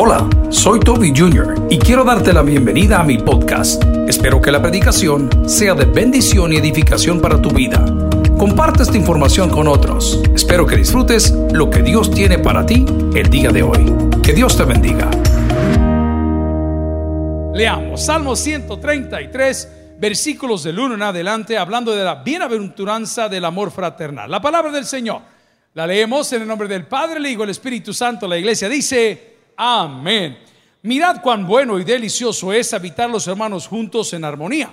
Hola, soy Toby Jr. y quiero darte la bienvenida a mi podcast. Espero que la predicación sea de bendición y edificación para tu vida. Comparte esta información con otros. Espero que disfrutes lo que Dios tiene para ti el día de hoy. Que Dios te bendiga. Leamos Salmo 133, versículos del 1 en adelante, hablando de la bienaventuranza del amor fraternal. La palabra del Señor. La leemos en el nombre del Padre, el Hijo, el Espíritu Santo. La iglesia dice, amén. Mirad cuán bueno y delicioso es habitar los hermanos juntos en armonía.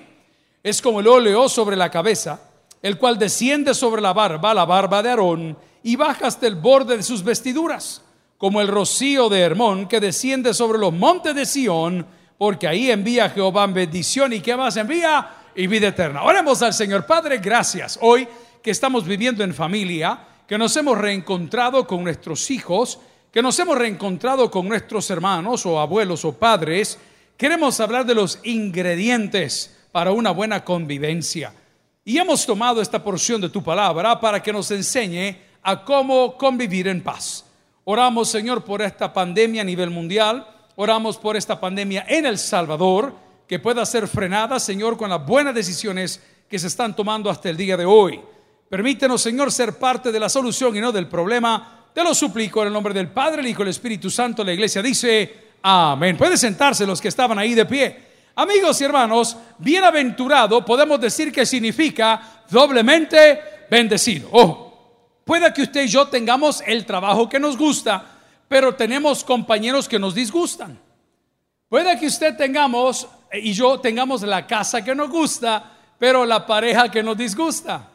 Es como el óleo sobre la cabeza, el cual desciende sobre la barba, la barba de Aarón, y baja hasta el borde de sus vestiduras, como el rocío de Hermón que desciende sobre los montes de Sión, porque ahí envía Jehová bendición y que más envía y vida eterna. Oremos al Señor Padre, gracias. Hoy que estamos viviendo en familia, que nos hemos reencontrado con nuestros hijos, que nos hemos reencontrado con nuestros hermanos o abuelos o padres, queremos hablar de los ingredientes para una buena convivencia. Y hemos tomado esta porción de tu palabra para que nos enseñe a cómo convivir en paz. Oramos, Señor, por esta pandemia a nivel mundial. Oramos por esta pandemia en El Salvador, que pueda ser frenada, Señor, con las buenas decisiones que se están tomando hasta el día de hoy. Permítenos, Señor, ser parte de la solución y no del problema. Te lo suplico en el nombre del Padre, el Hijo y el Espíritu Santo. La iglesia dice, amén. Pueden sentarse los que estaban ahí de pie. Amigos y hermanos, bienaventurado podemos decir que significa doblemente bendecido. Ojo, puede que usted y yo tengamos el trabajo que nos gusta, pero tenemos compañeros que nos disgustan. Puede que usted tengamos y yo tengamos la casa que nos gusta, pero la pareja que nos disgusta.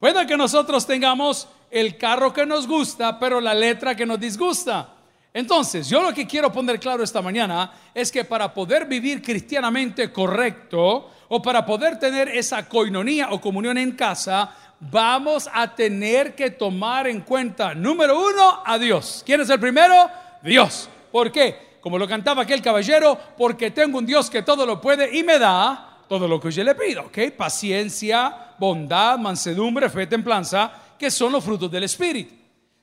Puede que nosotros tengamos el carro que nos gusta, pero la letra que nos disgusta. Entonces, yo lo que quiero poner claro esta mañana es que para poder vivir cristianamente correcto o para poder tener esa coinonía o comunión en casa, vamos a tener que tomar en cuenta, número uno, a Dios. ¿Quién es el primero? Dios. ¿Por qué? Como lo cantaba aquel caballero, porque tengo un Dios que todo lo puede y me da todo lo que yo le pido. ¿Ok? Paciencia, bondad, mansedumbre, fe, templanza, que son los frutos del Espíritu.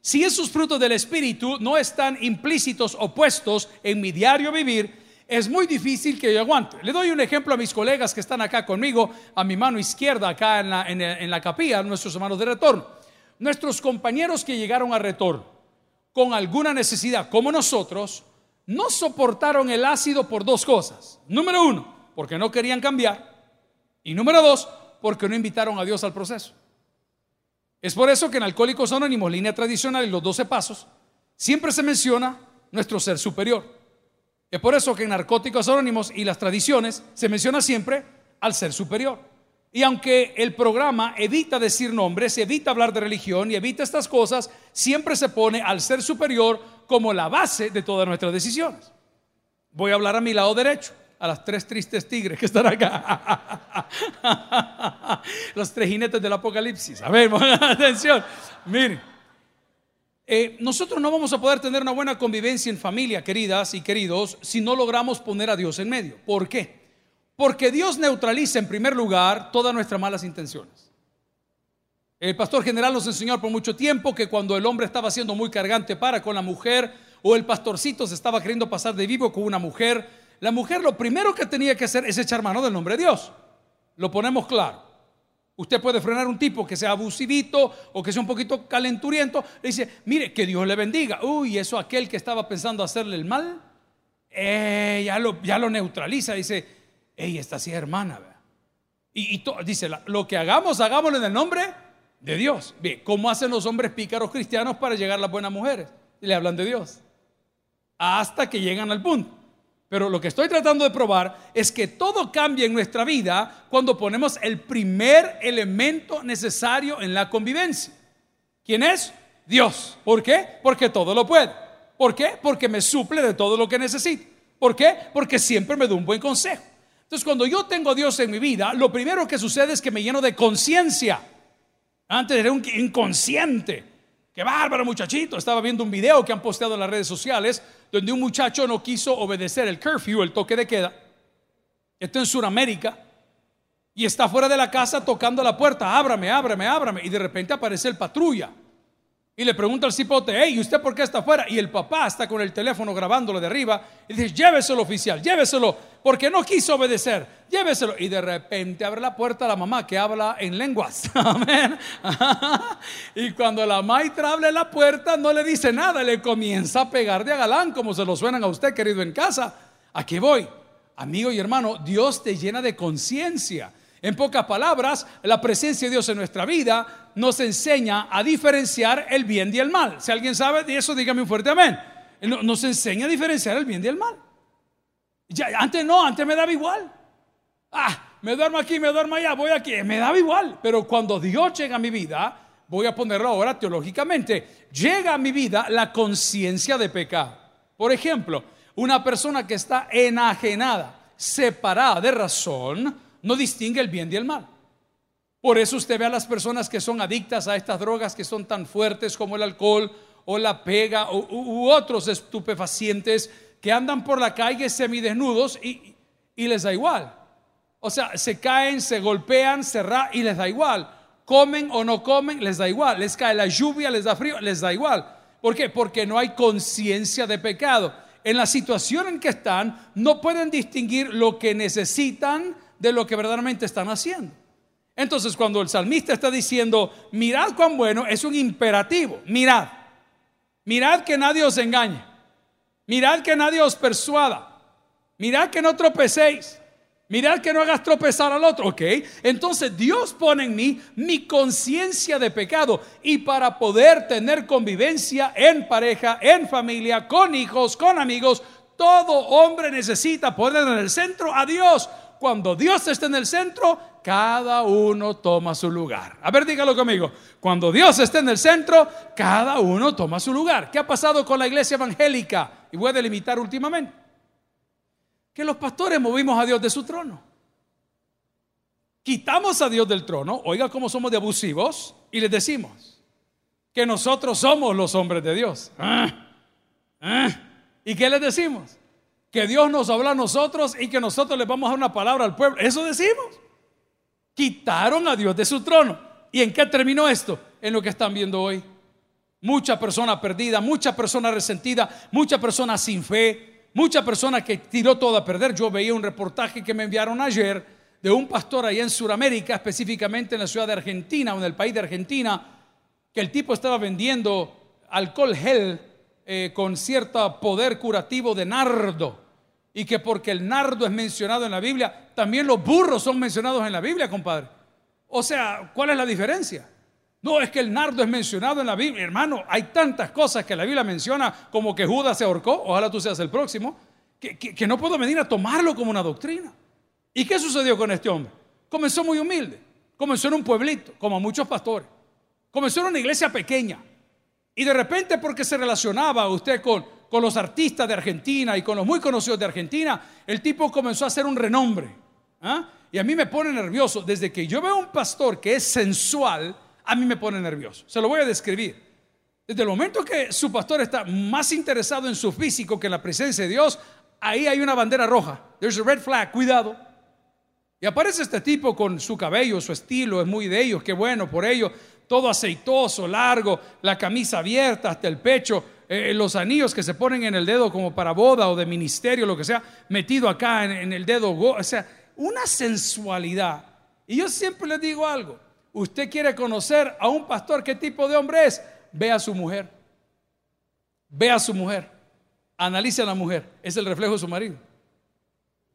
Si esos frutos del Espíritu no están implícitos o puestos en mi diario vivir, es muy difícil que yo aguante. Le doy un ejemplo a mis colegas que están acá conmigo, a mi mano izquierda, acá en la, en la capilla, nuestros hermanos de retorno. Nuestros compañeros que llegaron a retorno con alguna necesidad, como nosotros, no soportaron el ácido por dos cosas. Número uno, porque no querían cambiar. Y número dos, porque no invitaron a Dios al proceso. Es por eso que en Alcohólicos Anónimos, línea tradicional y los 12 pasos, siempre se menciona nuestro ser superior. Es por eso que en Narcóticos Anónimos y las tradiciones se menciona siempre al ser superior. Y aunque el programa evita decir nombres, evita hablar de religión y evita estas cosas, siempre se pone al ser superior como la base de todas nuestras decisiones. Voy a hablar a mi lado derecho a las tres tristes tigres que están acá. Los tres jinetes del apocalipsis. A ver, atención. Miren, eh, nosotros no vamos a poder tener una buena convivencia en familia, queridas y queridos, si no logramos poner a Dios en medio. ¿Por qué? Porque Dios neutraliza en primer lugar todas nuestras malas intenciones. El pastor general nos enseñó por mucho tiempo que cuando el hombre estaba siendo muy cargante para con la mujer o el pastorcito se estaba queriendo pasar de vivo con una mujer, la mujer lo primero que tenía que hacer es echar mano del nombre de Dios. Lo ponemos claro. Usted puede frenar un tipo que sea abusivito o que sea un poquito calenturiento. Le dice, mire, que Dios le bendiga. Uy, eso aquel que estaba pensando hacerle el mal, eh, ya, lo, ya lo neutraliza. Dice, ella está así hermana. Y, dice, lo que hagamos, hagámoslo en el nombre de Dios. Bien, ¿cómo hacen los hombres pícaros cristianos para llegar a las buenas mujeres? Le hablan de Dios. Hasta que llegan al punto. Pero lo que estoy tratando de probar es que todo cambia en nuestra vida cuando ponemos el primer elemento necesario en la convivencia. ¿Quién es? Dios. ¿Por qué? Porque todo lo puede. ¿Por qué? Porque me suple de todo lo que necesito. ¿Por qué? Porque siempre me da un buen consejo. Entonces, cuando yo tengo a Dios en mi vida, lo primero que sucede es que me lleno de conciencia. Antes era un inconsciente. Qué bárbaro muchachito. Estaba viendo un video que han posteado en las redes sociales donde un muchacho no quiso obedecer el curfew, el toque de queda. Esto en Sudamérica. Y está fuera de la casa tocando la puerta. Ábrame, ábrame, ábrame. Y de repente aparece el patrulla. Y le pregunta al cipote, hey, ¿y usted por qué está afuera? Y el papá está con el teléfono grabándolo de arriba y dice, lléveselo oficial, lléveselo, porque no quiso obedecer, lléveselo. Y de repente abre la puerta a la mamá que habla en lenguas. Amén. y cuando la maitra abre la puerta, no le dice nada, le comienza a pegar de galán, como se lo suenan a usted, querido en casa. Aquí voy. Amigo y hermano, Dios te llena de conciencia. En pocas palabras, la presencia de Dios en nuestra vida nos enseña a diferenciar el bien y el mal. Si alguien sabe de eso, dígame un fuerte amén. Nos enseña a diferenciar el bien y el mal. Antes no, antes me daba igual. Ah, me duermo aquí, me duermo allá, voy aquí, me daba igual. Pero cuando Dios llega a mi vida, voy a ponerlo ahora teológicamente, llega a mi vida la conciencia de pecado. Por ejemplo, una persona que está enajenada, separada de razón, no distingue el bien y el mal. Por eso usted ve a las personas que son adictas a estas drogas que son tan fuertes como el alcohol o la pega u, otros estupefacientes que andan por la calle semidesnudos y, y les da igual. O sea, se caen, se golpean, se ra y les da igual. Comen o no comen, les da igual. Les cae la lluvia, les da frío, les da igual. ¿Por qué? Porque no hay conciencia de pecado. En la situación en que están, no pueden distinguir lo que necesitan de lo que verdaderamente están haciendo. Entonces, cuando el salmista está diciendo, mirad cuán bueno, es un imperativo, mirad, mirad que nadie os engañe, mirad que nadie os persuada, mirad que no tropecéis, mirad que no hagas tropezar al otro, ¿ok? Entonces Dios pone en mí mi conciencia de pecado y para poder tener convivencia en pareja, en familia, con hijos, con amigos, todo hombre necesita poner en el centro a Dios. Cuando Dios está en el centro, cada uno toma su lugar. A ver, dígalo conmigo. Cuando Dios está en el centro, cada uno toma su lugar. ¿Qué ha pasado con la iglesia evangélica? Y voy a delimitar últimamente. Que los pastores movimos a Dios de su trono. Quitamos a Dios del trono, oiga cómo somos de abusivos, y les decimos que nosotros somos los hombres de Dios. ¿Ah? ¿Ah? ¿Y qué les decimos? que Dios nos habla a nosotros y que nosotros le vamos a dar una palabra al pueblo. Eso decimos. Quitaron a Dios de su trono. ¿Y en qué terminó esto? En lo que están viendo hoy. Mucha persona perdida, mucha persona resentida, mucha persona sin fe, mucha persona que tiró todo a perder. Yo veía un reportaje que me enviaron ayer de un pastor allá en Sudamérica, específicamente en la ciudad de Argentina o en el país de Argentina, que el tipo estaba vendiendo alcohol gel eh, con cierto poder curativo de nardo. Y que porque el nardo es mencionado en la Biblia, también los burros son mencionados en la Biblia, compadre. O sea, ¿cuál es la diferencia? No es que el nardo es mencionado en la Biblia, hermano. Hay tantas cosas que la Biblia menciona, como que Judas se ahorcó, ojalá tú seas el próximo, que, que no puedo venir a tomarlo como una doctrina. ¿Y qué sucedió con este hombre? Comenzó muy humilde, comenzó en un pueblito, como muchos pastores, comenzó en una iglesia pequeña, y de repente porque se relacionaba usted con, con los artistas de Argentina y con los muy conocidos de Argentina, el tipo comenzó a hacer un renombre. ¿ah? Y a mí me pone nervioso. Desde que yo veo un pastor que es sensual, a mí me pone nervioso. Se lo voy a describir. Desde el momento que su pastor está más interesado en su físico que en la presencia de Dios, ahí hay una bandera roja. There's a red flag, cuidado. Y aparece este tipo con su cabello, su estilo, es muy de ellos, qué bueno por ello todo aceitoso, largo, la camisa abierta hasta el pecho, eh, los anillos que se ponen en el dedo como para boda o de ministerio, lo que sea, metido acá en, el dedo, o sea, una sensualidad. Y yo siempre les digo algo, usted quiere conocer a un pastor, ¿qué tipo de hombre es? Ve a su mujer, ve a su mujer, analice a la mujer, es el reflejo de su marido.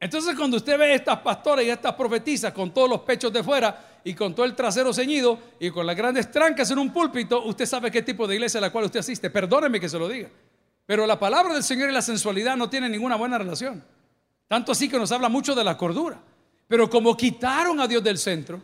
Entonces cuando usted ve a estas pastoras y a estas profetizas con todos los pechos de fuera y con todo el trasero ceñido y con las grandes trancas en un púlpito, usted sabe qué tipo de iglesia a la cual usted asiste. Perdóneme que se lo diga. Pero la palabra del Señor y la sensualidad no tienen ninguna buena relación. Tanto así que nos habla mucho de la cordura. Pero como quitaron a Dios del centro,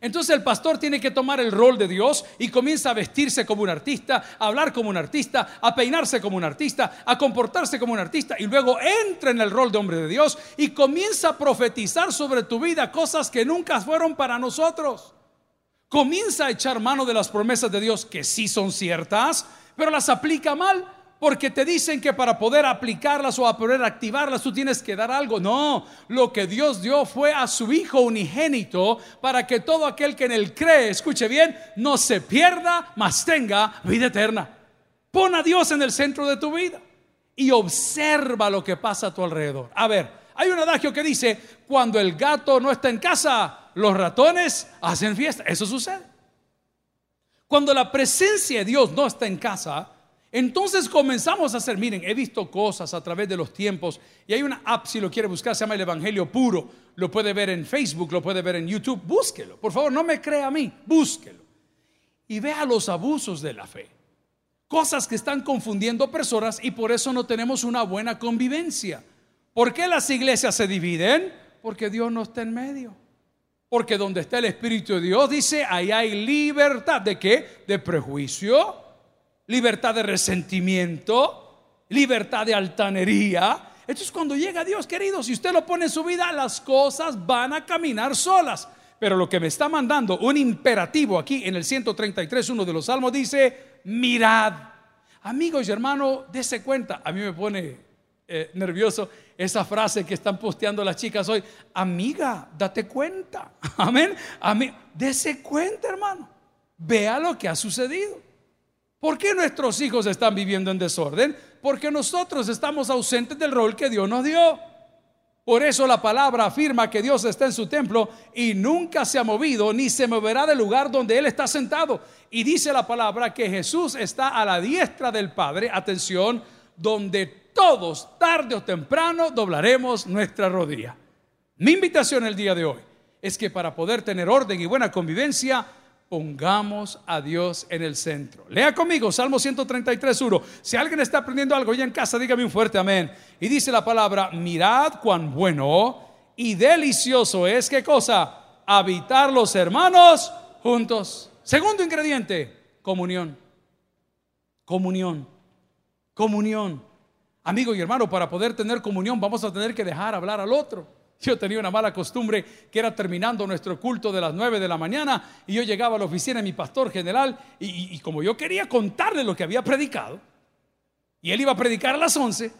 entonces el pastor tiene que tomar el rol de Dios y comienza a vestirse como un artista, a hablar como un artista, a peinarse como un artista, a comportarse como un artista y luego entra en el rol de hombre de Dios y comienza a profetizar sobre tu vida cosas que nunca fueron para nosotros. Comienza a echar mano de las promesas de Dios que sí son ciertas, pero las aplica mal porque te dicen que para poder aplicarlas o poder activarlas tú tienes que dar algo. No, lo que Dios dio fue a su Hijo unigénito para que todo aquel que en él cree, escuche bien, no se pierda, mas tenga vida eterna. Pon a Dios en el centro de tu vida y observa lo que pasa a tu alrededor. A ver, hay un adagio que dice, cuando el gato no está en casa, los ratones hacen fiesta. Eso sucede. Cuando la presencia de Dios no está en casa, entonces comenzamos a hacer, miren, he visto cosas a través de los tiempos y hay una app, si lo quiere buscar, se llama el Evangelio Puro. Lo puede ver en Facebook, lo puede ver en YouTube. Búsquelo, por favor, no me crea a mí, búsquelo. Y vea los abusos de la fe. Cosas que están confundiendo personas y por eso no tenemos una buena convivencia. ¿Por qué las iglesias se dividen? Porque Dios no está en medio. Porque donde está el Espíritu de Dios, dice, ahí hay libertad. ¿De qué? De prejuicio libertad de resentimiento, libertad de altanería. Entonces cuando llega Dios, querido, si usted lo pone en su vida, las cosas van a caminar solas. Pero lo que me está mandando, un imperativo aquí en el 133, uno de los salmos, dice, mirad. Amigos y hermanos, dése cuenta. A mí me pone eh, nervioso esa frase que están posteando las chicas hoy. Amiga, date cuenta. Amén. Amén. Dese cuenta, hermano. Vea lo que ha sucedido. ¿Por qué nuestros hijos están viviendo en desorden? Porque nosotros estamos ausentes del rol que Dios nos dio. Por eso la palabra afirma que Dios está en su templo y nunca se ha movido ni se moverá del lugar donde Él está sentado. Y dice la palabra que Jesús está a la diestra del Padre, atención, donde todos, tarde o temprano, doblaremos nuestra rodilla. Mi invitación el día de hoy es que para poder tener orden y buena convivencia, pongamos a Dios en el centro. Lea conmigo Salmo 133, 1. Si alguien está aprendiendo algo ya en casa, dígame un fuerte amén. Y dice la palabra, mirad cuán bueno y delicioso es, ¿qué cosa? Habitar los hermanos juntos. Segundo ingrediente, comunión. Comunión. Comunión. Amigo y hermano, para poder tener comunión vamos a tener que dejar hablar al otro. Yo tenía una mala costumbre que era terminando nuestro culto de las 9 de la mañana y yo llegaba a la oficina de mi pastor general y, como yo quería contarle lo que había predicado y él iba a predicar a las 11,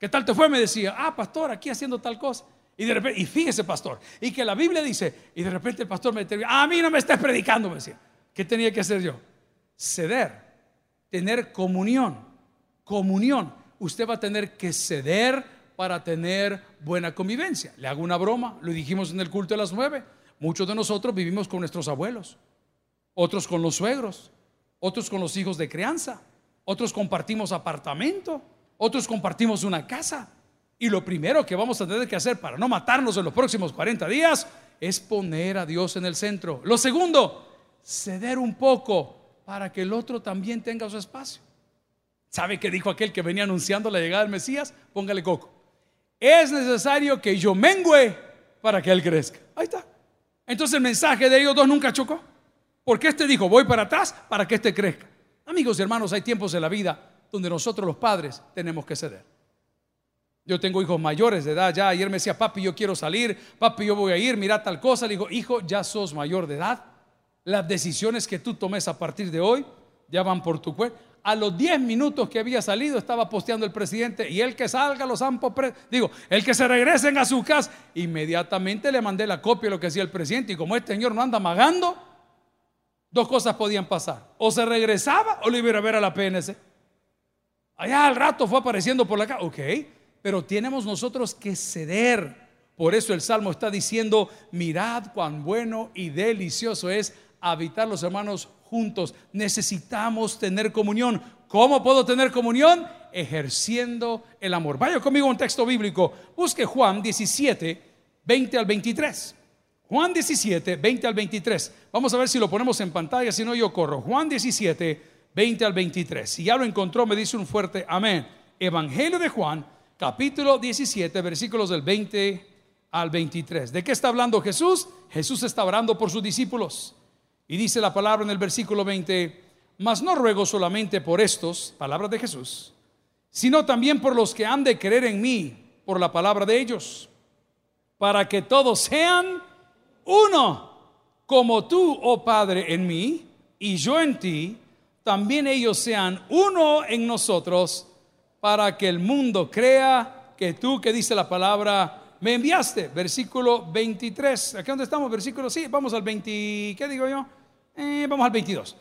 ¿qué tal te fue? Me decía, ah, pastor, aquí haciendo tal cosa. Y de repente, y fíjese, pastor, y que la Biblia dice, y de repente el pastor me decía, a mí no me estés predicando, me decía. ¿Qué tenía que hacer yo? Ceder, tener comunión, comunión. Usted va a tener que ceder para tener buena convivencia. Le hago una broma, lo dijimos en el culto de las nueve. Muchos de nosotros vivimos con nuestros abuelos, otros con los suegros, otros con los hijos de crianza, otros compartimos apartamento, otros compartimos una casa. Y lo primero que vamos a tener que hacer para no matarnos en los próximos 40 días es poner a Dios en el centro. Lo segundo, ceder un poco para que el otro también tenga su espacio. ¿Sabe qué dijo aquel que venía anunciando la llegada del Mesías? Póngale coco es necesario que yo mengüe para que Él crezca. Ahí está. Entonces el mensaje de ellos dos nunca chocó. Porque este dijo, voy para atrás para que este crezca. Amigos y hermanos, hay tiempos en la vida donde nosotros los padres tenemos que ceder. Yo tengo hijos mayores de edad ya. Ayer me decía, papi, yo quiero salir. Papi, yo voy a ir. Mira tal cosa. Le digo, hijo, ya sos mayor de edad. Las decisiones que tú tomes a partir de hoy ya van por tu cuenta a los 10 minutos que había salido estaba posteando el presidente y el que salga los ampos, digo, el que se regresen a su casa, inmediatamente le mandé la copia de lo que decía el presidente y como este señor no anda magando, dos cosas podían pasar, o se regresaba o le iba a ver a la PNC. Allá al rato fue apareciendo por la casa, ok, pero tenemos nosotros que ceder. Por eso el Salmo está diciendo, mirad cuán bueno y delicioso es habitar los hermanos juntos. Necesitamos tener comunión. ¿Cómo puedo tener comunión? Ejerciendo el amor. Vaya conmigo a un texto bíblico. Busque Juan 17, 20 al 23. Juan 17, 20 al 23. Vamos a ver si lo ponemos en pantalla, si no yo corro. Juan 17, 20 al 23. Si ya lo encontró, me dice un fuerte amén. Evangelio de Juan, capítulo 17, versículos del 20 al 23. ¿De qué está hablando Jesús? Jesús está orando por sus discípulos. Y dice la palabra en el versículo 20, mas no ruego solamente por estos, palabras de Jesús, sino también por los que han de creer en mí, por la palabra de ellos, para que todos sean uno, como tú, oh Padre, en mí y yo en ti, también ellos sean uno en nosotros, para que el mundo crea que tú, que dice la palabra, me enviaste. Versículo 23. ¿Aquí dónde estamos? Versículo, sí, vamos al 20, ¿qué digo yo? Eh, vamos al 22.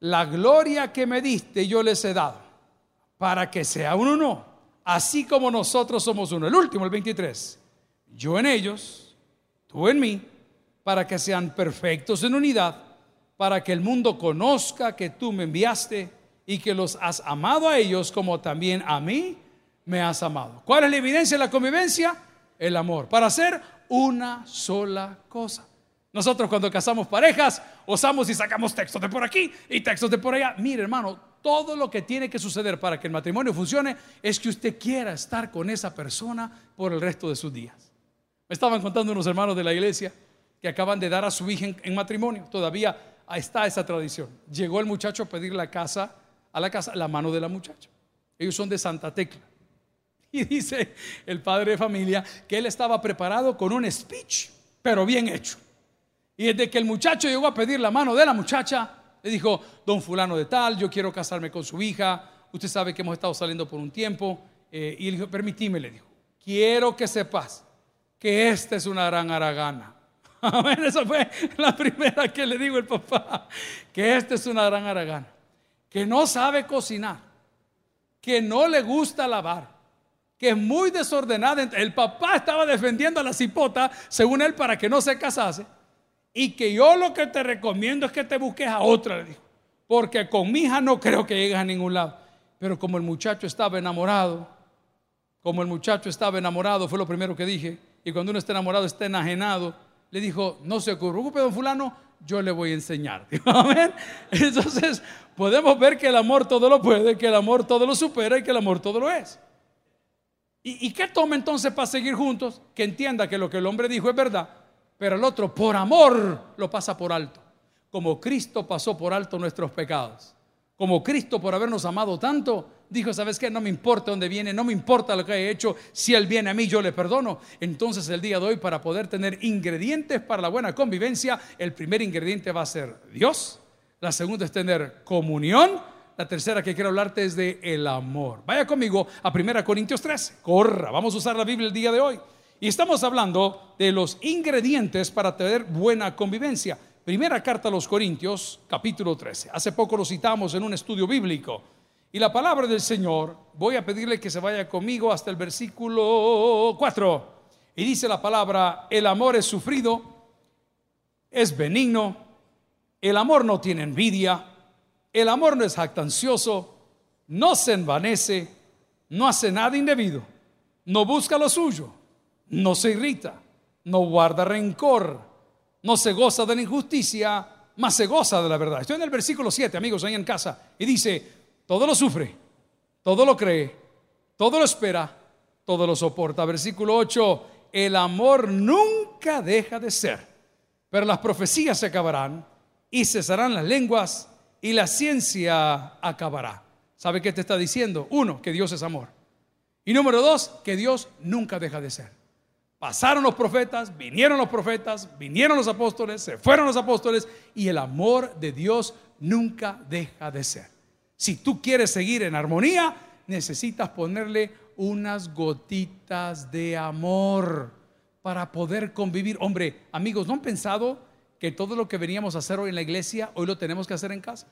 La gloria que me diste yo les he dado, para que sea uno, así como nosotros somos uno. El último, el 23. Yo en ellos, tú en mí, para que sean perfectos en unidad, para que el mundo conozca que tú me enviaste y que los has amado a ellos como también a mí me has amado. ¿Cuál es la evidencia de la convivencia? El amor, para hacer una sola cosa. Nosotros cuando casamos parejas, osamos y sacamos textos de por aquí y textos de por allá. Mire hermano, todo lo que tiene que suceder para que el matrimonio funcione es que usted quiera estar con esa persona por el resto de sus días. Me estaban contando unos hermanos de la iglesia que acaban de dar a su hija en, matrimonio. Todavía está esa tradición. Llegó el muchacho a pedir la casa, a la casa, la mano de la muchacha. Ellos son de Santa Tecla. Y dice el padre de familia que él estaba preparado con un speech, pero bien hecho. Y desde que el muchacho llegó a pedir la mano de la muchacha, le dijo, don fulano de tal, yo quiero casarme con su hija, usted sabe que hemos estado saliendo por un tiempo. Eh, y él dijo, permitime, le dijo, quiero que sepas que esta es una gran aragana. Esa fue la primera que le digo el papá, que esta es una gran aragana, que no sabe cocinar, que no le gusta lavar, que es muy desordenada. El papá estaba defendiendo a la cipota, según él, para que no se casase. Y que yo lo que te recomiendo es que te busques a otra, le dijo. Porque con mi hija no creo que llegues a ningún lado. Pero como el muchacho estaba enamorado, como el muchacho estaba enamorado, fue lo primero que dije. Y cuando uno está enamorado, está enajenado. Le dijo, no se preocupe, don fulano, yo le voy a enseñar. Entonces, podemos ver que el amor todo lo puede, que el amor todo lo supera y que el amor todo lo es. ¿Y, y qué toma entonces para seguir juntos? Que entienda que lo que el hombre dijo es verdad pero el otro por amor lo pasa por alto. Como Cristo pasó por alto nuestros pecados. Como Cristo por habernos amado tanto, dijo, ¿sabes qué? No me importa dónde viene, no me importa lo que he hecho, si Él viene a mí, yo le perdono. Entonces el día de hoy, para poder tener ingredientes para la buena convivencia, el primer ingrediente va a ser Dios, la segunda es tener comunión, la tercera que quiero hablarte es de el amor. Vaya conmigo a 1 Corintios 13, corra, vamos a usar la Biblia el día de hoy. Y estamos hablando de los ingredientes para tener buena convivencia. Primera carta a los Corintios, capítulo 13. Hace poco lo citamos en un estudio bíblico. Y la palabra del Señor, voy a pedirle que se vaya conmigo hasta el versículo 4. Y dice la palabra, el amor es sufrido, es benigno, el amor no tiene envidia, el amor no es jactancioso, no se envanece, no hace nada indebido, no busca lo suyo no se irrita, no guarda rencor, no se goza de la injusticia, más se goza de la verdad. Estoy en el versículo 7, amigos, ahí en casa, y dice, todo lo sufre, todo lo cree, todo lo espera, todo lo soporta. Versículo 8, el amor nunca deja de ser, pero las profecías se acabarán y cesarán las lenguas y la ciencia acabará. ¿Sabe qué te está diciendo? Uno, que Dios es amor. Y número dos, que Dios nunca deja de ser. Pasaron los profetas, vinieron los profetas, vinieron los apóstoles, se fueron los apóstoles y el amor de Dios nunca deja de ser. Si tú quieres seguir en armonía, necesitas ponerle unas gotitas de amor para poder convivir. Hombre, amigos, ¿no han pensado que todo lo que veníamos a hacer hoy en la iglesia, hoy lo tenemos que hacer en casa?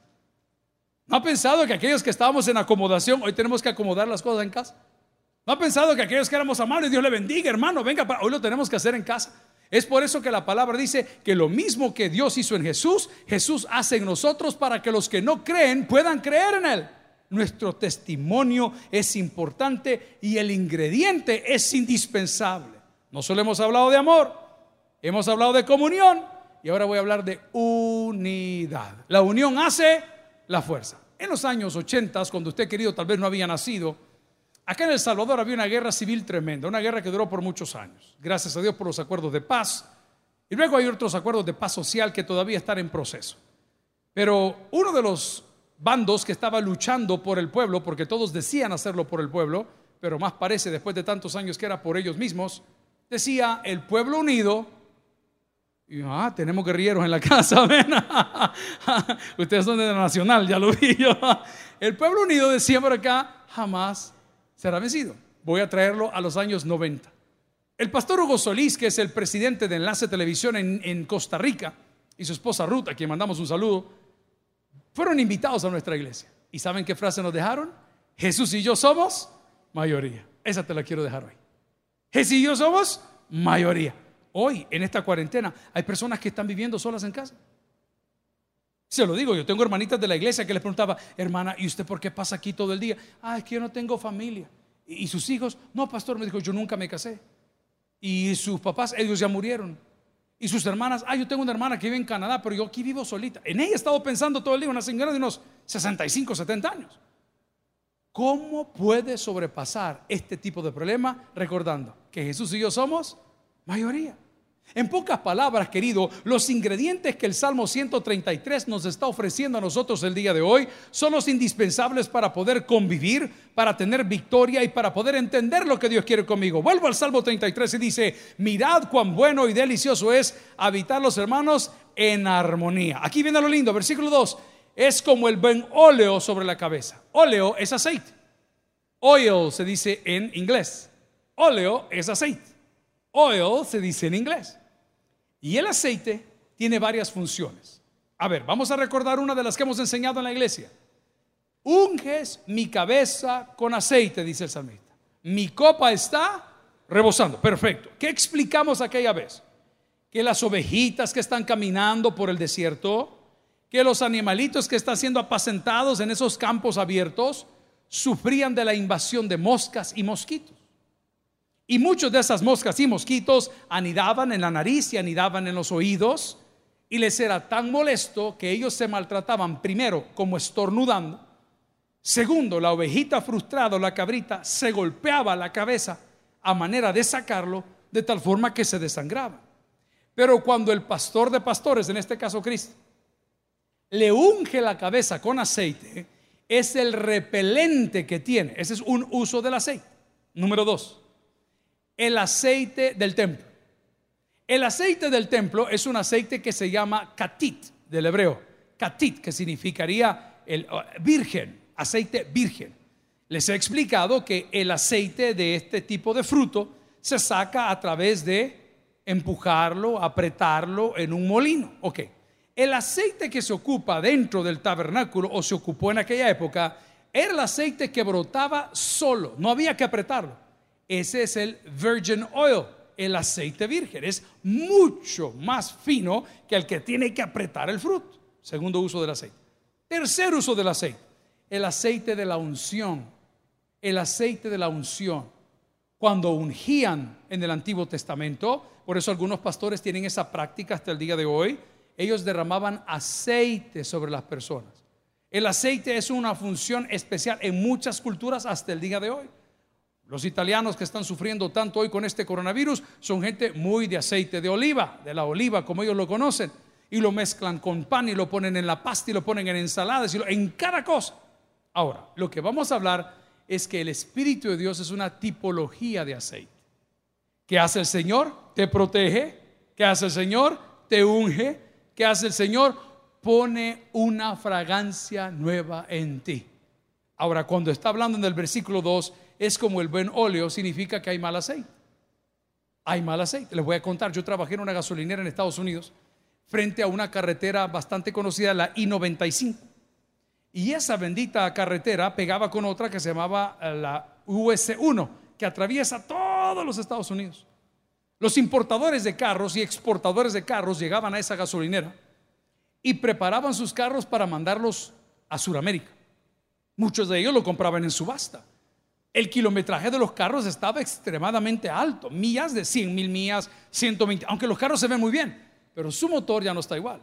¿No han pensado que aquellos que estábamos en acomodación, hoy tenemos que acomodar las cosas en casa? ¿No ha pensado que aquellos que éramos amables, Dios le bendiga, hermano? Venga, hoy lo tenemos que hacer en casa. Es por eso que la palabra dice que lo mismo que Dios hizo en Jesús, Jesús hace en nosotros para que los que no creen puedan creer en Él. Nuestro testimonio es importante y el ingrediente es indispensable. No solo hemos hablado de amor, hemos hablado de comunión y ahora voy a hablar de unidad. La unión hace la fuerza. En los años 80, cuando usted querido tal vez no había nacido, Acá en El Salvador había una guerra civil tremenda, una guerra que duró por muchos años. Gracias a Dios por los acuerdos de paz. Y luego hay otros acuerdos de paz social que todavía están en proceso. Pero uno de los bandos que estaba luchando por el pueblo, porque todos decían hacerlo por el pueblo, pero más parece después de tantos años que era por ellos mismos, decía el pueblo unido Y ah, tenemos guerrilleros en la casa, Ustedes son de la Nacional, ya lo vi yo. El pueblo unido de siempre acá jamás será vencido. Voy a traerlo a los años 90. El pastor Hugo Solís, que es el presidente de Enlace Televisión en, Costa Rica, y su esposa Ruth, a quien mandamos un saludo, fueron invitados a nuestra iglesia. ¿Y saben qué frase nos dejaron? Jesús y yo somos mayoría. Esa te la quiero dejar hoy. Jesús y yo somos mayoría. Hoy, en esta cuarentena, hay personas que están viviendo solas en casa. Se lo digo, yo tengo hermanitas de la iglesia que les preguntaba, hermana, ¿y usted por qué pasa aquí todo el día? Ah, es que yo no tengo familia. ¿Y sus hijos? No, pastor, me dijo, yo nunca me casé. Y sus papás, ellos ya murieron. Y sus hermanas, ah, yo tengo una hermana que vive en Canadá, pero yo aquí vivo solita. En ella he estado pensando todo el día, una señora de unos 65, 70 años. ¿Cómo puede sobrepasar este tipo de problema recordando que Jesús y yo somos mayoría? En pocas palabras, querido, los ingredientes que el Salmo 133 nos está ofreciendo a nosotros el día de hoy son los indispensables para poder convivir, para tener victoria y para poder entender lo que Dios quiere conmigo. Vuelvo al Salmo 33 y dice, mirad cuán bueno y delicioso es habitar los hermanos en armonía. Aquí viene lo lindo, versículo 2, es como el buen óleo sobre la cabeza. Óleo es aceite. Oil se dice en inglés. Óleo es aceite. Oil se dice en inglés. Y el aceite tiene varias funciones. A ver, vamos a recordar una de las que hemos enseñado en la iglesia. Unges mi cabeza con aceite, dice el salmista. Mi copa está rebosando. Perfecto. ¿Qué explicamos aquella vez? Que las ovejitas que están caminando por el desierto, que los animalitos que están siendo apacentados en esos campos abiertos, sufrían de la invasión de moscas y mosquitos. Y muchos de esas moscas y mosquitos anidaban en la nariz y anidaban en los oídos y les era tan molesto que ellos se maltrataban primero como estornudando. Segundo, la ovejita frustrada, la cabrita, se golpeaba la cabeza a manera de sacarlo de tal forma que se desangraba. Pero cuando el pastor de pastores, en este caso Cristo, le unge la cabeza con aceite, es el repelente que tiene. Ese es un uso del aceite. Número dos, el aceite del templo. El aceite del templo es un aceite que se llama katit del hebreo. Katit, que significaría el uh, virgen, aceite virgen. Les he explicado que el aceite de este tipo de fruto se saca a través de empujarlo, apretarlo en un molino. Ok. El aceite que se ocupa dentro del tabernáculo o se ocupó en aquella época era el aceite que brotaba solo, no había que apretarlo. Ese es el virgin oil, el aceite virgen. Es mucho más fino que el que tiene que apretar el fruto. Segundo uso del aceite. Tercer uso del aceite, el aceite de la unción. El aceite de la unción. Cuando ungían en el Antiguo Testamento, por eso algunos pastores tienen esa práctica hasta el día de hoy, ellos derramaban aceite sobre las personas. El aceite es una función especial en muchas culturas hasta el día de hoy. Los italianos que están sufriendo tanto hoy con este coronavirus son gente muy de aceite de oliva, de la oliva como ellos lo conocen, y lo mezclan con pan y lo ponen en la pasta y lo ponen en ensaladas y en cada cosa. Ahora, lo que vamos a hablar es que el Espíritu de Dios es una tipología de aceite. ¿Qué hace el Señor? Te protege. ¿Qué hace el Señor? Te unge. ¿Qué hace el Señor? Pone una fragancia nueva en ti. Ahora, cuando está hablando en el versículo 2, es como el buen óleo, significa que hay mal aceite. Hay mal aceite. Les voy a contar, yo trabajé en una gasolinera en Estados Unidos frente a una carretera bastante conocida, la I-95. Y esa bendita carretera pegaba con otra que se llamaba eh, la US-1, que atraviesa todos los Estados Unidos. Los importadores de carros y exportadores de carros llegaban a esa gasolinera y preparaban sus carros para mandarlos a Sudamérica. Muchos de ellos lo compraban en subasta el kilometraje de los carros estaba extremadamente alto, millas de 100 mil millas, 120, aunque los carros se ven muy bien, pero su motor ya no está igual.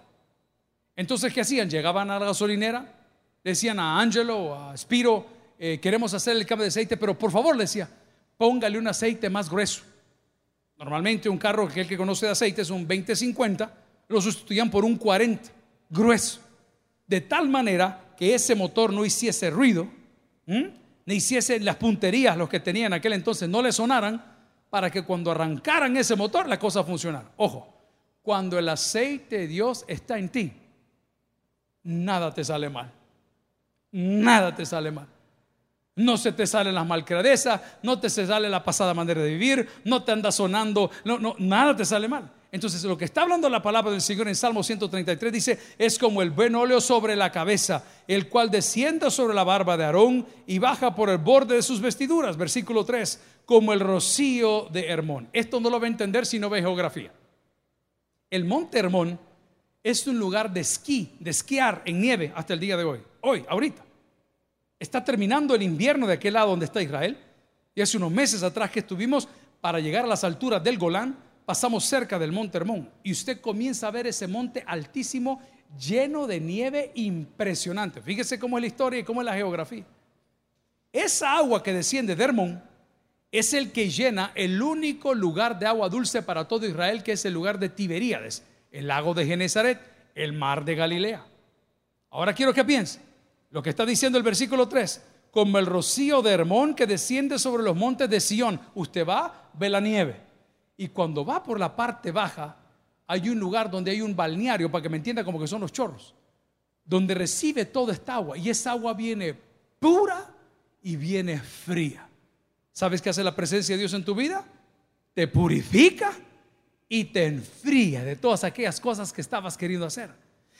Entonces, ¿qué hacían? Llegaban a la gasolinera, decían a Angelo a Spiro, eh, queremos hacer el cambio de aceite, pero por favor, le decía, póngale un aceite más grueso. Normalmente un carro que el que conoce de aceite es un 20-50, lo sustituían por un 40 grueso, de tal manera que ese motor no hiciese ruido ni hiciese las punterías los que tenían en aquel entonces no le sonaran para que cuando arrancaran ese motor la cosa funcionara. Ojo, cuando el aceite de Dios está en ti, nada te sale mal. Nada te sale mal. No se te salen las malcradezas, no te se sale la pasada manera de vivir, no te anda sonando, no, no, nada te sale mal. Entonces, lo que está hablando la palabra del Señor en Salmo 133 dice, es como el buen óleo sobre la cabeza, el cual desciende sobre la barba de Aarón y baja por el borde de sus vestiduras. Versículo 3, como el rocío de Hermón. Esto no lo va a entender si no ve geografía. El monte Hermón es un lugar de esquí, de esquiar en nieve hasta el día de hoy. Hoy, ahorita. Está terminando el invierno de aquel lado donde está Israel. Y hace unos meses atrás que estuvimos para llegar a las alturas del Golán, pasamos cerca del monte Hermón. Y usted comienza a ver ese monte altísimo, lleno de nieve impresionante. Fíjese cómo es la historia y cómo es la geografía. Esa agua que desciende de Hermón es el que llena el único lugar de agua dulce para todo Israel, que es el lugar de Tiberíades, el lago de Genezaret, el mar de Galilea. Ahora quiero que piense lo que está diciendo el versículo 3, como el rocío de Hermón que desciende sobre los montes de Sión. Usted va, ve la nieve. Y cuando va por la parte baja, hay un lugar donde hay un balneario, para que me entienda como que son los chorros, donde recibe toda esta agua. Y esa agua viene pura y viene fría. ¿Sabes qué hace la presencia de Dios en tu vida? Te purifica y te enfría de todas aquellas cosas que estabas queriendo hacer.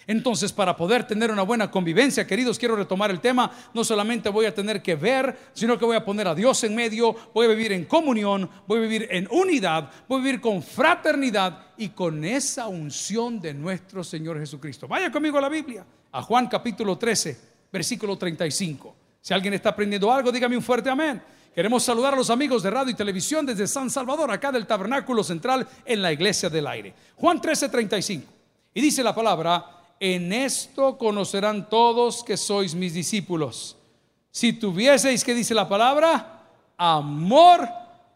Entonces, para poder tener una buena convivencia, queridos, quiero retomar el tema. No solamente voy a tener que ver, sino que voy a poner a Dios en medio, voy a vivir en comunión, voy a vivir en unidad, voy a vivir con fraternidad y con esa unción de nuestro Señor Jesucristo. Vaya conmigo a la Biblia, a Juan capítulo 13, versículo 35. Si alguien está aprendiendo algo, dígame un fuerte amén. Queremos saludar a los amigos de radio y televisión desde San Salvador, acá del Tabernáculo Central en la Iglesia del Aire. Juan 13:35. Y dice la palabra, en esto conocerán todos que sois mis discípulos. Si tuvieseis, que dice la palabra? Amor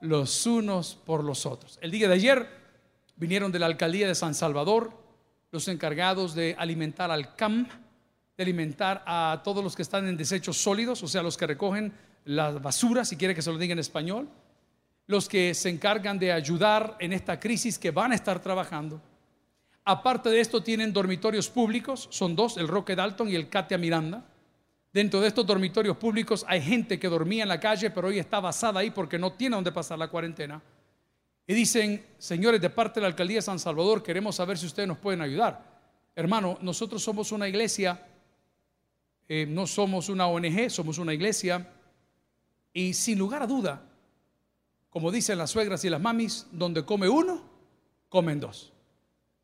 los unos por los otros. El día de ayer vinieron de la alcaldía de San Salvador los encargados de alimentar al CAM, de alimentar a todos los que están en desechos sólidos, o sea, los que recogen la basura, si quiere que se lo diga en español, los que se encargan de ayudar en esta crisis que van a estar trabajando. Aparte de esto tienen dormitorios públicos, son dos, el Roque Dalton y el Katia Miranda. Dentro de estos dormitorios públicos hay gente que dormía en la calle, pero hoy está basada ahí porque no tiene donde pasar la cuarentena. Y dicen, señores, de parte de la Alcaldía de San Salvador, queremos saber si ustedes nos pueden ayudar. Hermano, nosotros somos una iglesia, eh, no somos una ONG, somos una iglesia y sin lugar a duda, como dicen las suegras y las mamis, donde come uno, comen dos.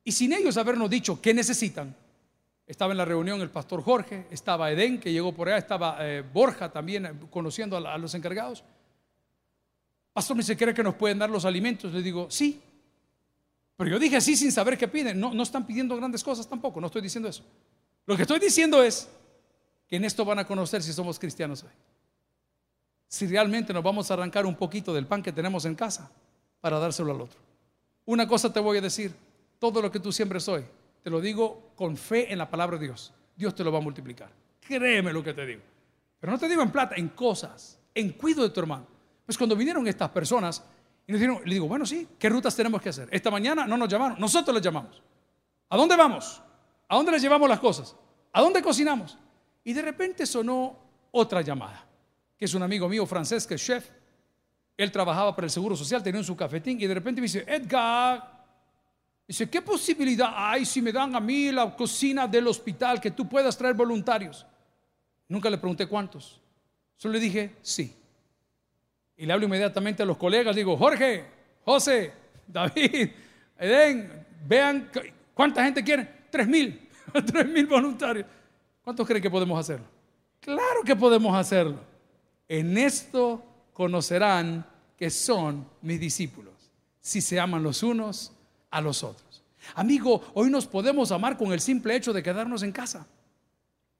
Y sin ellos habernos dicho qué necesitan, estaba en la reunión el pastor Jorge, estaba Edén, que llegó por allá, estaba eh, Borja también eh, conociendo a, los encargados. Pastor, me dice, ¿cree que nos pueden dar los alimentos? Le digo, sí. Pero yo dije así sin saber qué piden. No, no están pidiendo grandes cosas tampoco, no estoy diciendo eso. Lo que estoy diciendo es que en esto van a conocer si somos cristianos hoy si realmente nos vamos a arrancar un poquito del pan que tenemos en casa para dárselo al otro. Una cosa te voy a decir, todo lo que tú siembres hoy, te lo digo con fe en la palabra de Dios. Dios te lo va a multiplicar. Créeme lo que te digo. Pero no te digo en plata, en cosas, en cuido de tu hermano. Pues cuando vinieron estas personas, y nos dijeron, le digo, bueno, sí, ¿qué rutas tenemos que hacer? Esta mañana no nos llamaron, nosotros les llamamos. ¿A dónde vamos? ¿A dónde les llevamos las cosas? ¿A dónde cocinamos? Y de repente sonó otra llamada que es un amigo mío francés, que es chef. Él trabajaba para el Seguro Social, tenía su cafetín y de repente me dice, Edgar, dice, ¿qué posibilidad hay si me dan a mí la cocina del hospital que tú puedas traer voluntarios? Nunca le pregunté cuántos. Solo le dije, sí. Y le hablo inmediatamente a los colegas, digo, Jorge, José, David, Edén, vean cuánta gente quiere. Tres mil, tres mil voluntarios. ¿Cuántos creen que podemos hacerlo? Claro que podemos hacerlo. En esto conocerán que son mis discípulos, si se aman los unos a los otros. Amigo, hoy nos podemos amar con el simple hecho de quedarnos en casa.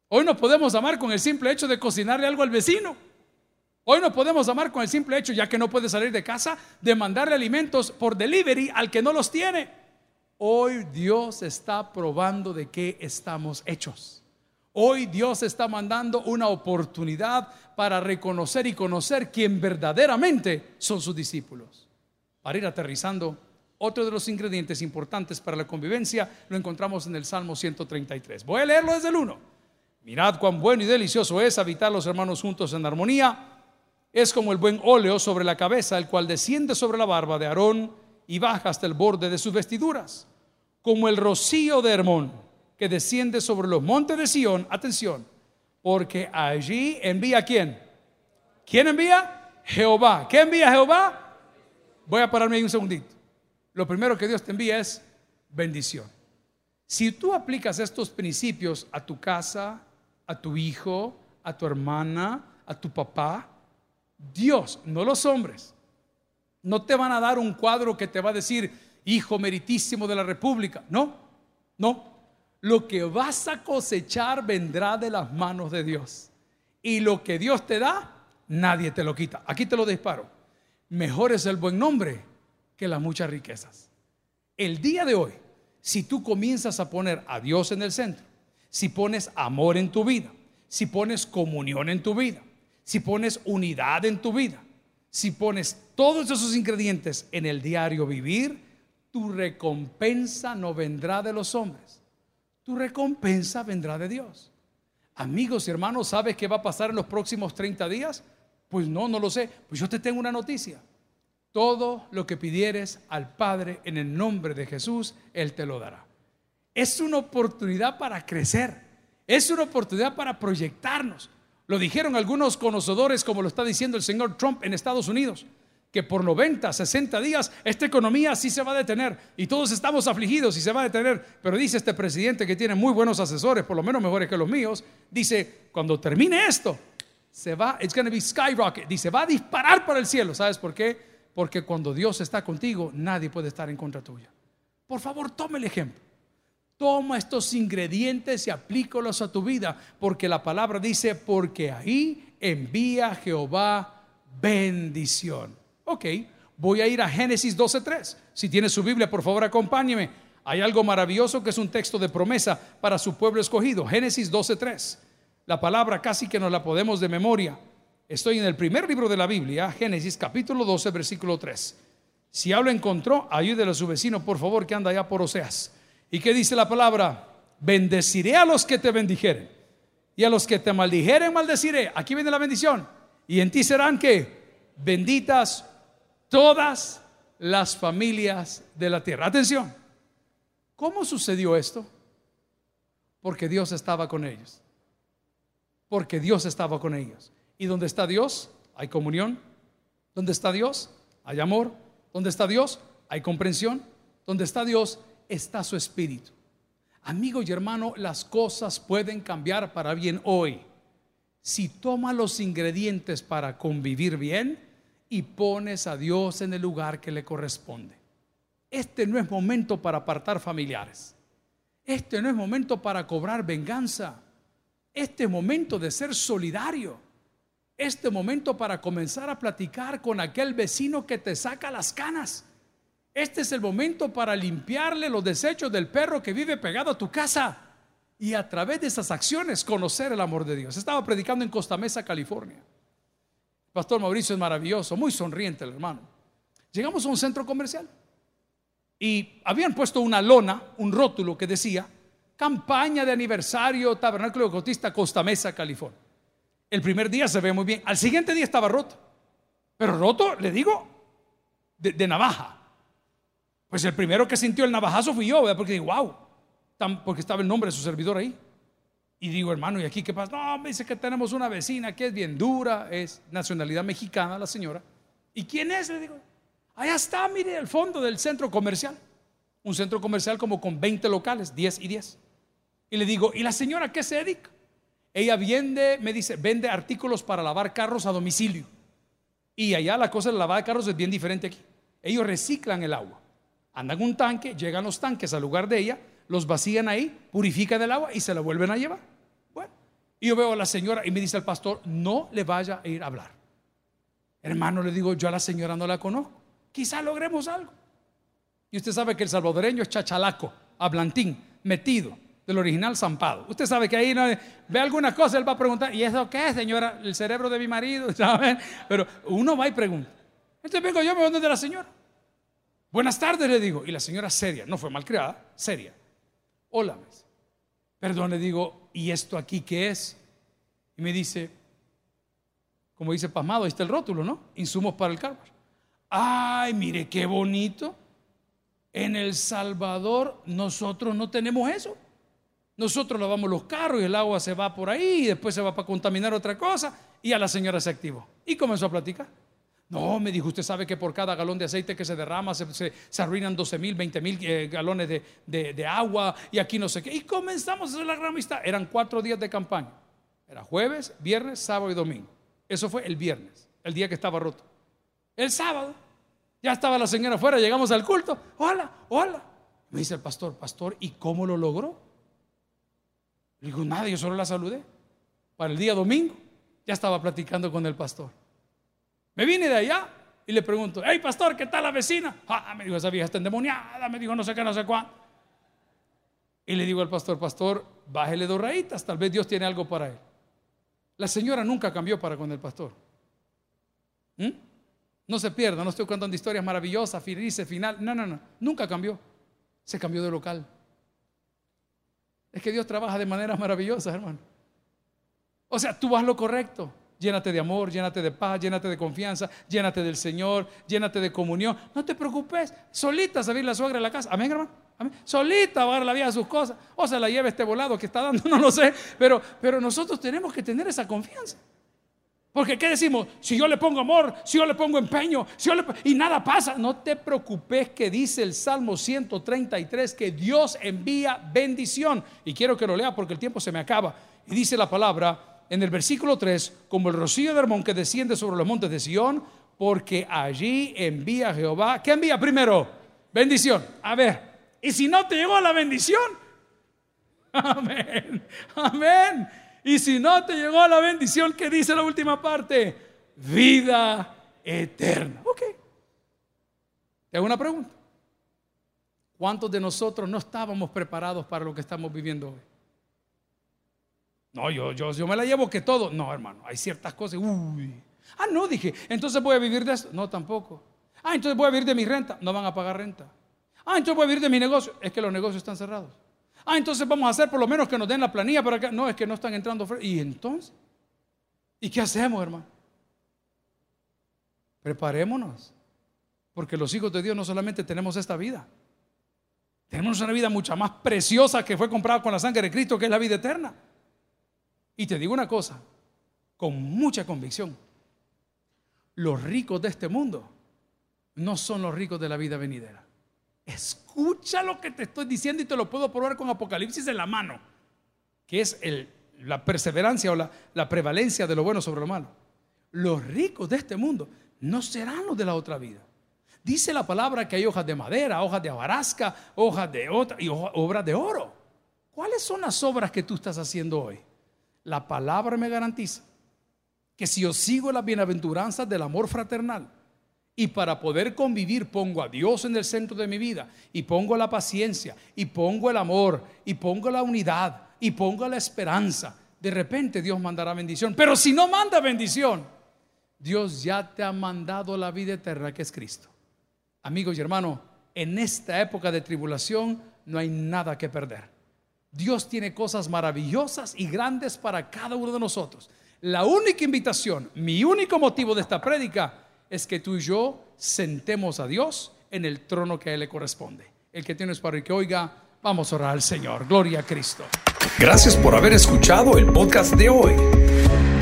Hoy nos podemos amar con el simple hecho de cocinarle algo al vecino. Hoy nos podemos amar con el simple hecho, ya que no puede salir de casa, de mandarle alimentos por delivery al que no los tiene. Hoy Dios está probando de qué estamos hechos. Hoy Dios está mandando una oportunidad para reconocer y conocer quién verdaderamente son sus discípulos. Para ir aterrizando, Otro de los ingredientes importantes para la convivencia lo encontramos en el Salmo 133. Voy a leerlo desde el 1. Mirad cuán bueno y delicioso es habitar los hermanos juntos en armonía. Es como el buen óleo sobre la cabeza, el cual desciende sobre la barba de Aarón y baja hasta el borde de sus vestiduras. Como el rocío de Hermón, que desciende sobre los montes de Sión. Atención, porque allí envía quién? ¿Quién envía? Jehová. ¿Qué envía Jehová? Voy a pararme ahí un segundito lo primero que Dios te envía es bendición. Si tú aplicas estos principios a tu casa, a tu hijo, a tu hermana, a tu papá, Dios, no los hombres, no te van a dar un cuadro que te va a decir, hijo meritísimo de la República. No, no. Lo que vas a cosechar vendrá de las manos de Dios. Y lo que Dios te da, nadie te lo quita. Aquí te lo disparo. Mejor es el buen nombre que las muchas riquezas. El día de hoy, si tú comienzas a poner a Dios en el centro, si pones amor en tu vida, si pones comunión en tu vida, si pones unidad en tu vida, si pones todos esos ingredientes en el diario vivir, tu recompensa no vendrá de los hombres, tu recompensa vendrá de Dios. Amigos y hermanos, ¿sabes qué va a pasar en los próximos 30 días? Pues no, no lo sé. Pues yo te tengo una noticia. Todo lo que pidieres al Padre en el nombre de Jesús, Él te lo dará. Es una oportunidad para crecer. Es una oportunidad para proyectarnos. Lo dijeron algunos conocedores, como lo está diciendo el señor Trump en Estados Unidos, que por 90, 60 días esta economía sí se va a detener y todos estamos afligidos y se va a detener. Pero dice este presidente que tiene muy buenos asesores, por lo menos mejores que los míos, dice, cuando termine esto, se va, it's going to be skyrocket, dice, va a disparar para el cielo. ¿Sabes por qué? Porque cuando Dios está contigo, nadie puede estar en contra tuya. Por favor, tome el ejemplo. Toma estos ingredientes y aplícalos a tu vida, porque la palabra dice, porque ahí envía Jehová bendición. Ok, voy a ir a Génesis 12.3. Si tiene su Biblia, por favor, acompáñeme. Hay algo maravilloso que es un texto de promesa para su pueblo escogido. Génesis 12.3. La palabra casi que nos la podemos de memoria. Estoy en el primer libro de la Biblia, Génesis capítulo 12, versículo 3. Si hablo encontró, ayúdele a su vecino, por favor, que anda allá por Oseas. ¿Y qué dice la palabra? Bendeciré a los que te bendijeren. Y a los que te maldijeren, maldeciré. Aquí viene la bendición. Y en ti serán que benditas todas las familias de la tierra. Atención. ¿Cómo sucedió esto? Porque Dios estaba con ellos. Porque Dios estaba con ellos. ¿Y dónde está Dios? Hay comunión. ¿Dónde está Dios? Hay amor. ¿Dónde está Dios? Hay comprensión. ¿Dónde está Dios? Está su espíritu. Amigo y hermano, las cosas pueden cambiar para bien hoy. Si toma los ingredientes para convivir bien y pones a Dios en el lugar que le corresponde. Este no es momento para apartar familiares. Este no es momento para cobrar venganza. Este es momento de ser solidario este momento para comenzar a platicar con aquel vecino que te saca las canas. Este es el momento para limpiarle los desechos del perro que vive pegado a tu casa y a través de esas acciones conocer el amor de Dios. Estaba predicando en Costa Mesa, California. Pastor Mauricio es maravilloso, muy sonriente el hermano. Llegamos a un centro comercial y habían puesto una lona, un rótulo que decía campaña de aniversario Tabernáculo Bautista Costa Mesa, California. El primer día se ve muy bien. Al siguiente día estaba roto. Pero roto, le digo, de, navaja. Pues el primero que sintió el navajazo fui yo, porque digo, wow, porque estaba el nombre de su servidor ahí. Y digo, hermano, ¿y aquí qué pasa? No, me dice que tenemos una vecina que es bien dura, es nacionalidad mexicana la señora. ¿Y quién es? Le digo, allá está, mire, al fondo del centro comercial. Un centro comercial como con 20 locales, 10 y 10. Y le digo, ¿y la señora qué se dedica? Ella vende, me dice, vende artículos para lavar carros a domicilio. Y allá la cosa de lavar carros es bien diferente aquí. Ellos reciclan el agua. Andan un tanque, llegan los tanques al lugar de ella, los vacían ahí, purifican el agua y se la vuelven a llevar. Bueno, y yo veo a la señora y me dice el pastor, no le vaya a ir a hablar. Hermano, le digo, yo a la señora no la conozco. Quizá logremos algo. Y usted sabe que el salvadoreño es chachalaco, hablantín, metido del original zampado. Usted sabe que ahí no ve alguna cosa, él va a preguntar, ¿y eso qué es, señora? El cerebro de mi marido, ¿saben? Pero uno va y pregunta. Entonces vengo yo, me voy de la señora. Buenas tardes, le digo. Y la señora seria, no fue malcriada, seria. Hola, perdón, le digo, ¿y esto aquí qué es? Y me dice, como dice pasmado, ahí está el rótulo, ¿no? Insumos para el carro. Ay, mire qué bonito. En El Salvador nosotros no tenemos eso. Nosotros lavamos los carros y el agua se va por ahí y después se va para contaminar otra cosa. Y a la señora se activó. Y comenzó a platicar. No, me dijo, usted sabe que por cada galón de aceite que se derrama se, arruinan 12 mil, 20 mil eh, galones de, agua y aquí no sé qué. Y comenzamos a hacer la gran amistad. Eran cuatro días de campaña. Era jueves, viernes, sábado y domingo. Eso fue el viernes, el día que estaba roto. El sábado, ya estaba la señora afuera, llegamos al culto. Hola, hola. Me dice el pastor, pastor, ¿y cómo lo logró? Le digo, nada, yo solo la saludé. Para el día domingo ya estaba platicando con el pastor. Me vine de allá y le pregunto, hey pastor, ¿qué tal la vecina? Ah, me dijo, esa vieja está endemoniada, me dijo no sé qué, no sé cuánto. Y le digo al pastor, pastor, bájele dos rayitas, tal vez Dios tiene algo para él. La señora nunca cambió para con el pastor. ¿Mm? No se pierda, no estoy contando historias maravillosas, felices, final. No, no, no, nunca cambió. Se cambió de local. Es que Dios trabaja de manera maravillosa, hermano. O sea, tú vas lo correcto. Llénate de amor, llénate de paz, llénate de confianza, llénate del Señor, llénate de comunión. No te preocupes, solita se la suegra en la casa. Amén, hermano. Amén. Solita va a dar la vida a sus cosas. O se la lleva este volado que está dando, no lo sé. Pero, pero nosotros tenemos que tener esa confianza. Porque ¿qué decimos? Si yo le pongo amor, si yo le pongo empeño, si yo le, y nada pasa, no te preocupes que dice el Salmo 133 que Dios envía bendición. Y quiero que lo lea porque el tiempo se me acaba. Y dice la palabra en el versículo 3, como el rocío de Hermón que desciende sobre los montes de Sión, porque allí envía Jehová. ¿Qué envía primero? Bendición. A ver, y si no te llegó la bendición, amén, amén. Y si no te llegó la bendición que dice la última parte, vida eterna. Ok. Te hago una pregunta. ¿Cuántos de nosotros no estábamos preparados para lo que estamos viviendo hoy? No, yo, yo, yo me la llevo que todo. No, hermano, hay ciertas cosas. Uy. Ah, no, dije, entonces voy a vivir de esto. No, tampoco. Ah, entonces voy a vivir de mi renta. No van a pagar renta. Ah, entonces voy a vivir de mi negocio. Es que los negocios están cerrados. Ah, entonces vamos a hacer por lo menos que nos den la planilla para que. No, es que no están entrando. ¿Y entonces? ¿Y qué hacemos, hermano? Preparémonos. Porque los hijos de Dios no solamente tenemos esta vida. Tenemos una vida mucha más preciosa que fue comprada con la sangre de Cristo, que es la vida eterna. Y te digo una cosa, con mucha convicción. Los ricos de este mundo no son los ricos de la vida venidera. Escucha lo que te estoy diciendo y te lo puedo probar con Apocalipsis en la mano, que es la perseverancia o la, prevalencia de lo bueno sobre lo malo. Los ricos de este mundo no serán los de la otra vida. Dice la palabra que hay hojas de madera, hojas de abarasca, hojas de otra y obras de oro. ¿Cuáles son las obras que tú estás haciendo hoy? La palabra me garantiza que si yo sigo las bienaventuranzas del amor fraternal, y para poder convivir pongo a Dios en el centro de mi vida y pongo la paciencia y pongo el amor y pongo la unidad y pongo la esperanza. De repente Dios mandará bendición. Pero si no manda bendición, Dios ya te ha mandado la vida eterna que es Cristo. Amigos y hermanos, en esta época de tribulación no hay nada que perder. Dios tiene cosas maravillosas y grandes para cada uno de nosotros. La única invitación, mi único motivo de esta prédica es que tú y yo sentemos a Dios en el trono que a Él le corresponde. El que tienes para que oiga, vamos a orar al Señor. Gloria a Cristo. Gracias por haber escuchado el podcast de hoy.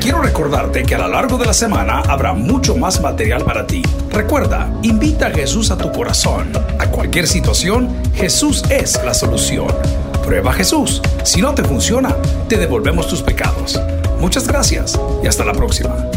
Quiero recordarte que a lo largo de la semana habrá mucho más material para ti. Recuerda, invita a Jesús a tu corazón. A cualquier situación, Jesús es la solución. Prueba Jesús. Si no te funciona, te devolvemos tus pecados. Muchas gracias y hasta la próxima.